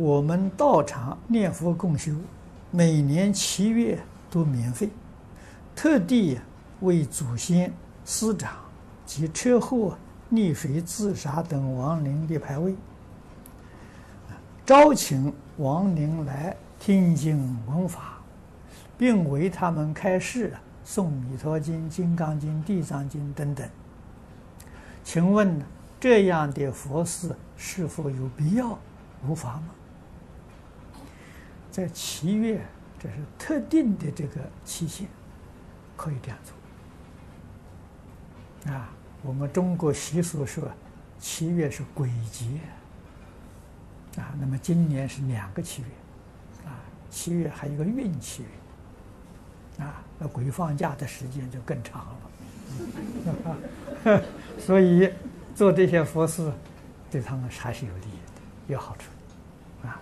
我们道场念佛共修，每年七月都免费，特地为祖先、师长及车祸、溺水、自杀等亡灵立牌位，招请亡灵来听经闻法，并为他们开示诵《弥陀经》《金刚经》《地藏经》等等。请问这样的佛事是否有必要？无妨吗？在七月，这是特定的这个期限，可以这样做。啊，我们中国习俗说，七月是鬼节。啊，那么今年是两个七月，啊，七月还有一个运气月，啊，那鬼放假的时间就更长了。所以做这些佛事，对他们还是有利益的，有好处。啊